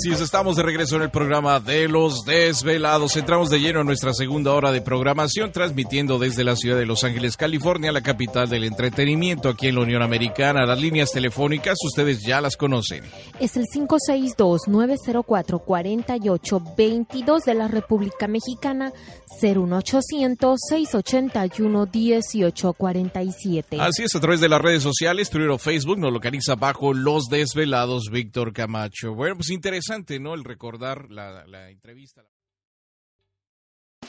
Así es, estamos de regreso en el programa de los desvelados. Entramos de lleno en nuestra segunda hora de programación, transmitiendo desde la ciudad de Los Ángeles, California, la capital del entretenimiento aquí en la Unión Americana. Las líneas telefónicas ustedes ya las conocen. Es el 562-904-4822 de la República Mexicana, 01800-681-1847. Así es, a través de las redes sociales, Twitter o Facebook, nos localiza bajo Los Desvelados Víctor Camacho. Bueno, pues interesante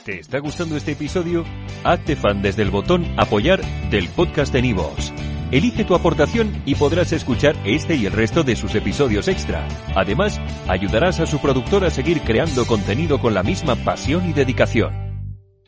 ¿Te está gustando este episodio? Hazte fan desde el botón Apoyar del podcast de Nivos. Elige tu aportación y podrás escuchar este y el resto de sus episodios extra. Además, ayudarás a su productor a seguir creando contenido con la misma pasión y dedicación.